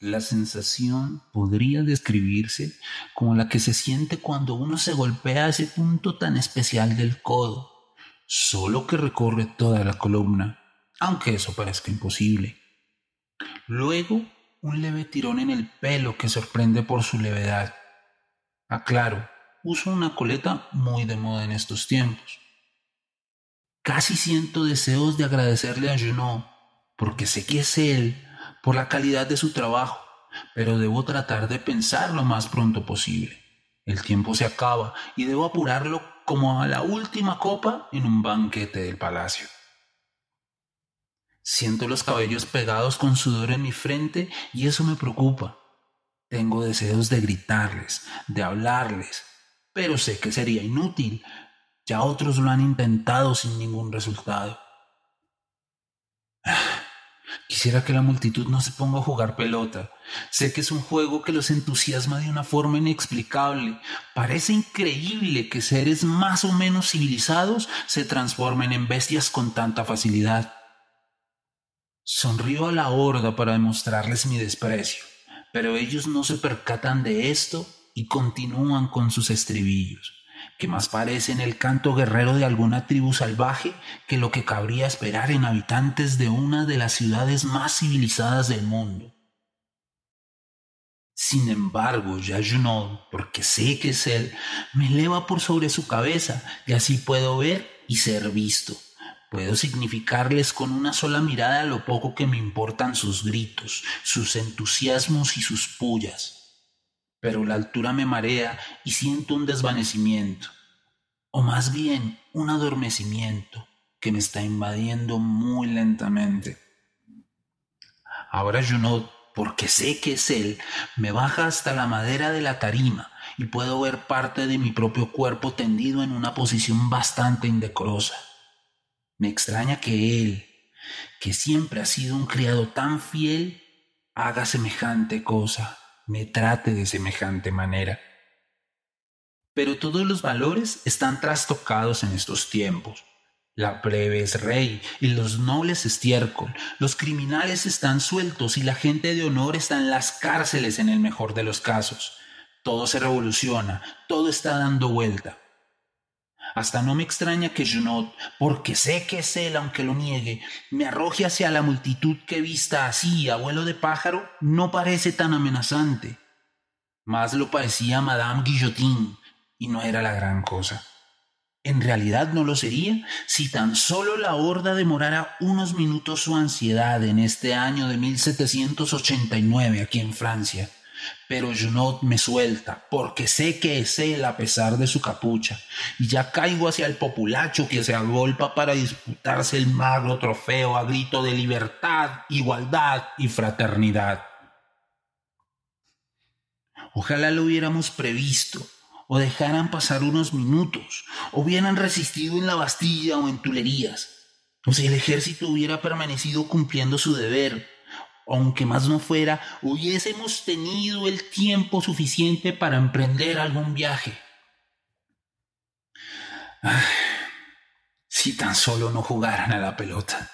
La sensación podría describirse como la que se siente cuando uno se golpea ese punto tan especial del codo, solo que recorre toda la columna, aunque eso parezca imposible. Luego, un leve tirón en el pelo que sorprende por su levedad. Aclaro, uso una coleta muy de moda en estos tiempos. Casi siento deseos de agradecerle a Junot, porque sé que es él, por la calidad de su trabajo, pero debo tratar de pensar lo más pronto posible. El tiempo se acaba y debo apurarlo como a la última copa en un banquete del palacio. Siento los cabellos pegados con sudor en mi frente y eso me preocupa. Tengo deseos de gritarles, de hablarles, pero sé que sería inútil. Ya otros lo han intentado sin ningún resultado. Quisiera que la multitud no se ponga a jugar pelota. Sé que es un juego que los entusiasma de una forma inexplicable. Parece increíble que seres más o menos civilizados se transformen en bestias con tanta facilidad. Sonrío a la horda para demostrarles mi desprecio, pero ellos no se percatan de esto y continúan con sus estribillos, que más parecen el canto guerrero de alguna tribu salvaje que lo que cabría esperar en habitantes de una de las ciudades más civilizadas del mundo. Sin embargo, ya Junot, porque sé que es él, me eleva por sobre su cabeza y así puedo ver y ser visto. Puedo significarles con una sola mirada lo poco que me importan sus gritos, sus entusiasmos y sus pullas. Pero la altura me marea y siento un desvanecimiento, o más bien un adormecimiento que me está invadiendo muy lentamente. Ahora Junot, porque sé que es él, me baja hasta la madera de la tarima y puedo ver parte de mi propio cuerpo tendido en una posición bastante indecorosa. Me extraña que él, que siempre ha sido un criado tan fiel, haga semejante cosa, me trate de semejante manera. Pero todos los valores están trastocados en estos tiempos. La plebe es rey y los nobles estiércol, los criminales están sueltos y la gente de honor está en las cárceles en el mejor de los casos. Todo se revoluciona, todo está dando vuelta. Hasta no me extraña que Junot, porque sé que es él aunque lo niegue, me arroje hacia la multitud que vista así, abuelo de pájaro, no parece tan amenazante. Más lo parecía Madame Guillotin, y no era la gran cosa. En realidad no lo sería si tan solo la horda demorara unos minutos su ansiedad en este año de 1789 aquí en Francia pero Junot me suelta, porque sé que es él a pesar de su capucha, y ya caigo hacia el populacho que se agolpa para disputarse el magro trofeo a grito de libertad, igualdad y fraternidad. Ojalá lo hubiéramos previsto, o dejaran pasar unos minutos, o hubieran resistido en la Bastilla o en Tulerías, o si el ejército hubiera permanecido cumpliendo su deber, aunque más no fuera, hubiésemos tenido el tiempo suficiente para emprender algún viaje. si tan solo no jugaran a la pelota.